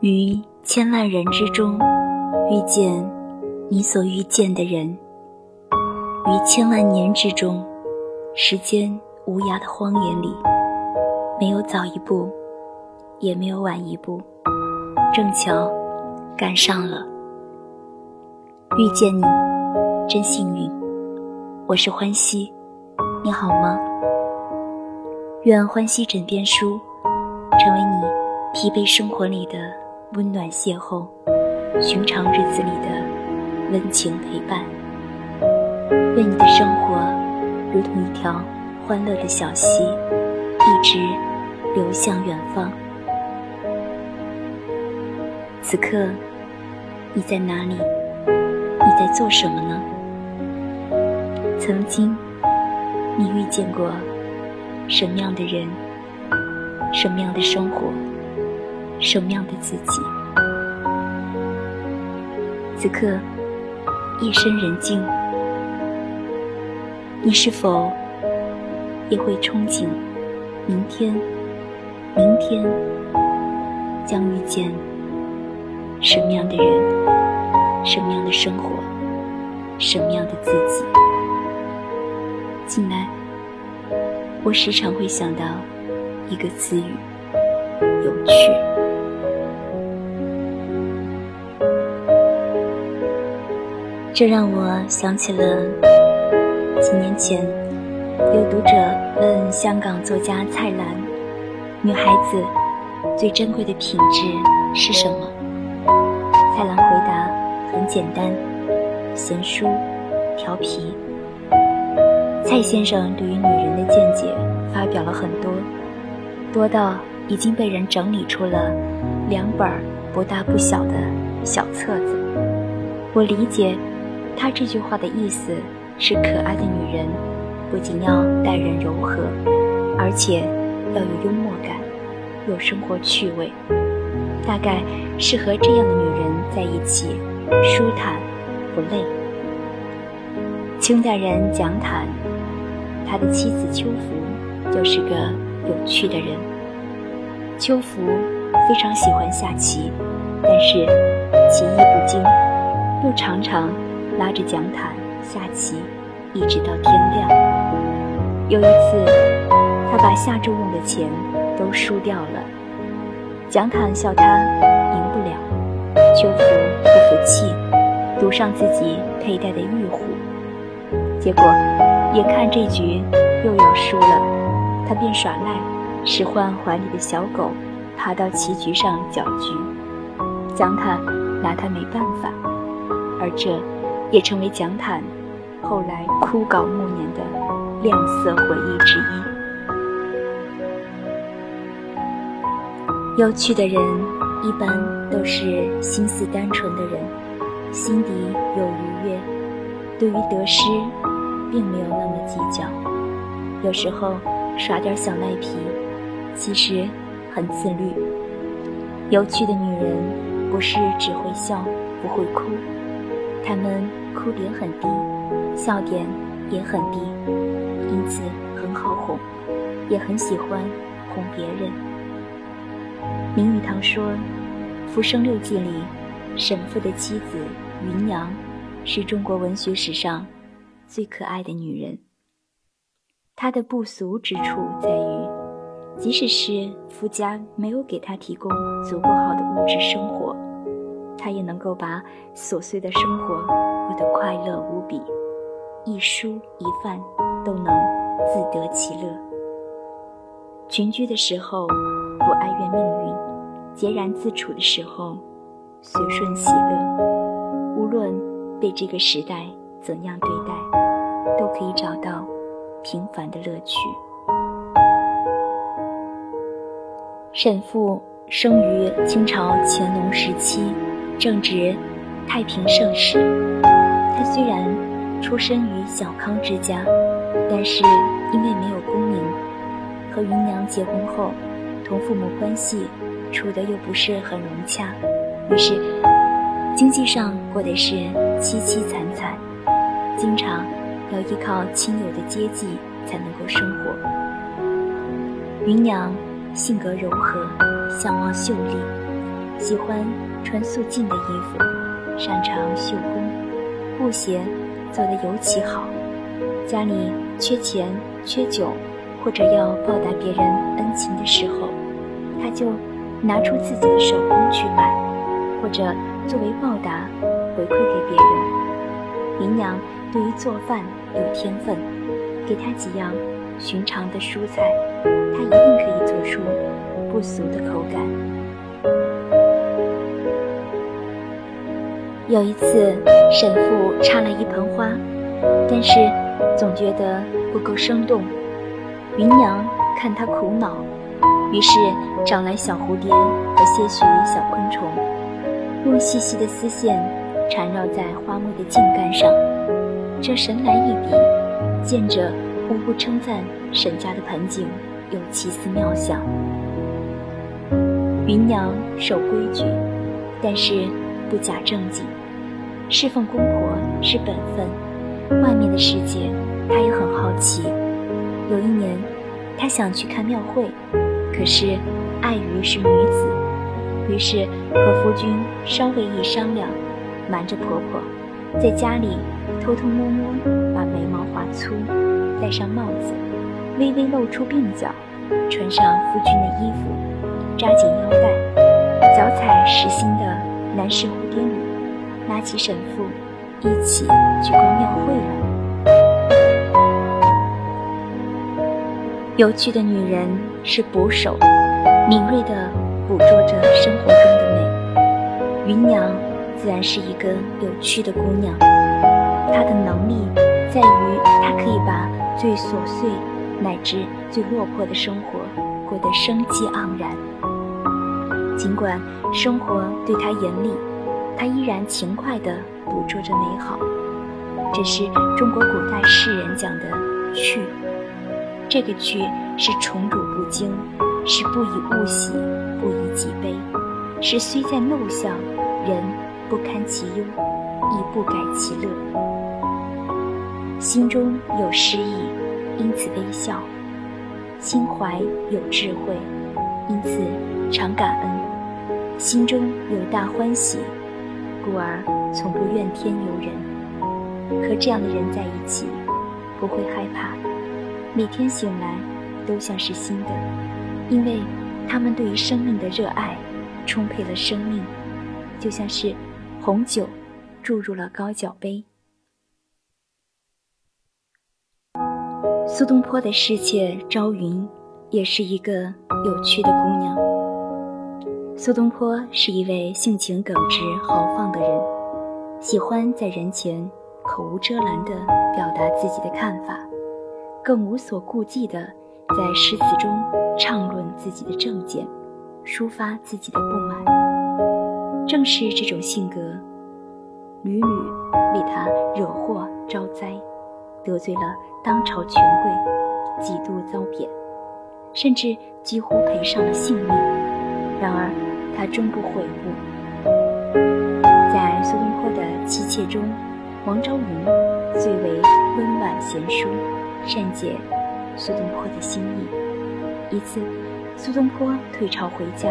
于千万人之中遇见你所遇见的人，于千万年之中，时间无涯的荒野里，没有早一步，也没有晚一步，正巧赶上了。遇见你，真幸运。我是欢喜，你好吗？愿欢喜枕边书成为你疲惫生活里的温暖邂逅，寻常日子里的温情陪伴。愿你的生活如同一条欢乐的小溪，一直流向远方。此刻，你在哪里？你在做什么呢？曾经，你遇见过什么样的人？什么样的生活？什么样的自己？此刻，夜深人静，你是否也会憧憬明天？明天将遇见什么样的人？什么样的生活，什么样的自己？近来，我时常会想到一个词语：有趣。这让我想起了几年前，有读者问香港作家蔡澜：“女孩子最珍贵的品质是什么？”蔡澜回答。很简单，贤淑、调皮。蔡先生对于女人的见解发表了很多，多到已经被人整理出了两本不大不小的小册子。我理解他这句话的意思是：可爱的女人不仅要待人柔和，而且要有幽默感，有生活趣味，大概是和这样的女人在一起。舒坦，不累。清代人蒋坦，他的妻子秋芙就是个有趣的人。秋芙非常喜欢下棋，但是棋艺不精，又常常拉着蒋坦下棋，一直到天亮。有一次，他把下注用的钱都输掉了，蒋坦笑他赢不了，秋福。不服气，赌上自己佩戴的玉虎，结果眼看这局又要输了，他便耍赖，使唤怀里的小狗爬到棋局上搅局，蒋坦拿他没办法，而这也成为蒋坦后来枯槁暮年的亮色回忆之一。有趣的人。一般都是心思单纯的人，心底有愉悦，对于得失，并没有那么计较。有时候耍点小赖皮，其实很自律。有趣的女人不是只会笑不会哭，她们哭点很低，笑点也很低，因此很好哄，也很喜欢哄别人。林语堂说，《浮生六记》里，沈复的妻子芸娘，是中国文学史上最可爱的女人。她的不俗之处在于，即使是夫家没有给她提供足够好的物质生活，他也能够把琐碎的生活过得快乐无比，一蔬一饭都能自得其乐。群居的时候，不哀怨命运。孑然自处的时候，随顺喜乐。无论被这个时代怎样对待，都可以找到平凡的乐趣。沈复生于清朝乾隆时期，正值太平盛世。他虽然出身于小康之家，但是因为没有功名，和芸娘结婚后，同父母关系。处的又不是很融洽，于是经济上过得是凄凄惨惨，经常要依靠亲友的接济才能够生活。芸娘性格柔和，相貌秀丽，喜欢穿素净的衣服，擅长绣工，布鞋做得尤其好。家里缺钱、缺酒，或者要报答别人恩情的时候，他就拿出自己的手工去卖，或者作为报答回馈给别人。芸娘对于做饭有天分，给她几样寻常的蔬菜，她一定可以做出不俗的口感。有一次，沈父插了一盆花，但是总觉得不够生动。芸娘看他苦恼，于是找来小蝴蝶和些许小昆虫，用细细的丝线缠绕在花木的茎干上。这神来一笔，见者无不称赞沈家的盆景有奇思妙想。芸娘守规矩，但是不假正经。侍奉公婆是本分，外面的世界她也很好奇。有一年，她想去看庙会，可是碍于是女子，于是和夫君稍微一商量，瞒着婆婆，在家里偷偷摸摸把眉毛画粗，戴上帽子，微微露出鬓角，穿上夫君的衣服，扎紧腰带，脚踩实心的男士蝴蝶履。拉起沈父，一起去逛庙会了。有趣的女人是捕手，敏锐地捕捉着生活中的美。芸娘自然是一个有趣的姑娘，她的能力在于她可以把最琐碎乃至最落魄的生活过得生机盎然。尽管生活对她严厉。他依然勤快地捕捉着美好，这是中国古代诗人讲的“趣”。这个“趣”是宠辱不惊，是不以物喜，不以己悲，是虽在陋巷，人不堪其忧，亦不改其乐。心中有诗意，因此微笑；心怀有智慧，因此常感恩；心中有大欢喜。故而从不怨天尤人，和这样的人在一起，不会害怕，每天醒来都像是新的，因为他们对于生命的热爱，充沛了生命，就像是红酒注入了高脚杯。苏东坡的侍妾朝云，也是一个有趣的姑娘。苏东坡是一位性情耿直、豪放的人，喜欢在人前口无遮拦地表达自己的看法，更无所顾忌地在诗词中畅论自己的政见，抒发自己的不满。正是这种性格，屡屡为他惹祸招灾，得罪了当朝权贵，几度遭贬，甚至几乎赔上了性命。然而，他终不悔悟。在苏东坡的妻妾中，王昭云最为温婉贤淑，善解苏东坡的心意。一次，苏东坡退朝回家，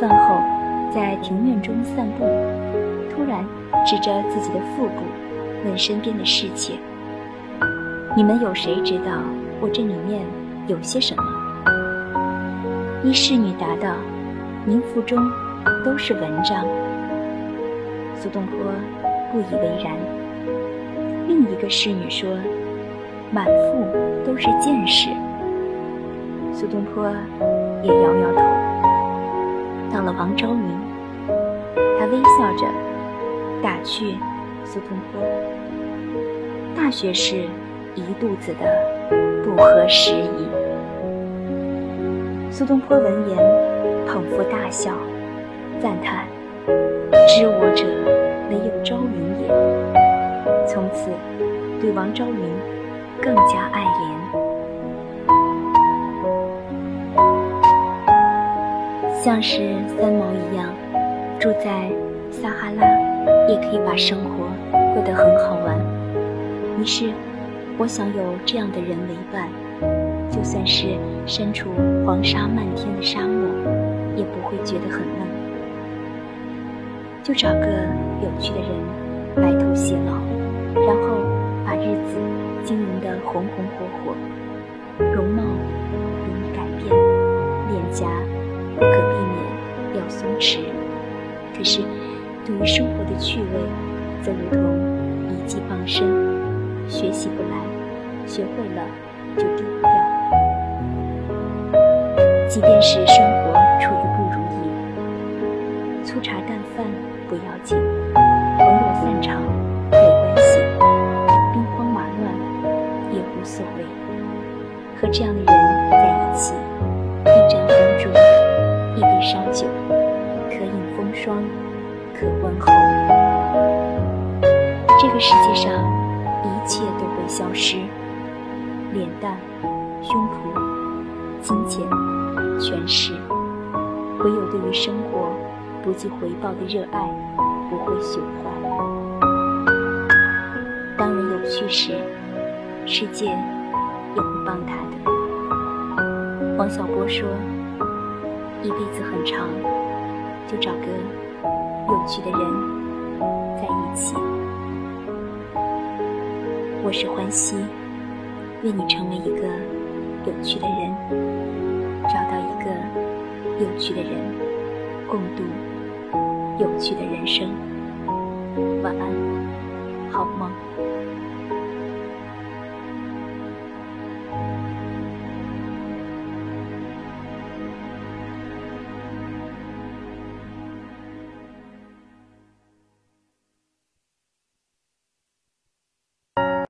饭后在庭院中散步，突然指着自己的腹部，问身边的侍妾：“你们有谁知道我这里面有些什么？”一侍女答道。您腹中都是文章。苏东坡不以为然。另一个侍女说：“满腹都是见识。”苏东坡也摇摇头。到了王昭明，他微笑着打趣苏东坡：“大学士一肚子的不合时宜。”苏东坡闻言。捧腹大笑，赞叹：“知我者，唯有朝云也。”从此，对王昭云更加爱怜。像是三毛一样，住在撒哈拉，也可以把生活过得很好玩。于是，我想有这样的人为伴，就算是身处黄沙漫天的沙漠。觉得很闷。就找个有趣的人白头偕老，然后把日子经营得红红火火，容貌容易改变，脸颊不可避免要松弛。可是，对于生活的趣味，则如同一技傍身，学习不来，学会了就丢不掉。即便是生活和这样的人在一起，一盏红烛，一杯烧酒，可饮风霜，可温喉。这个世界上一切都会消失，脸蛋、胸脯、金钱。权势，唯有对于生活不计回报的热爱不会朽坏。当人有趣时，世界也会帮他的。王小波说：“一辈子很长，就找个有趣的人在一起。”我是欢喜，愿你成为一个有趣的人。找到一个有趣的人，共度有趣的人生。晚安，好梦。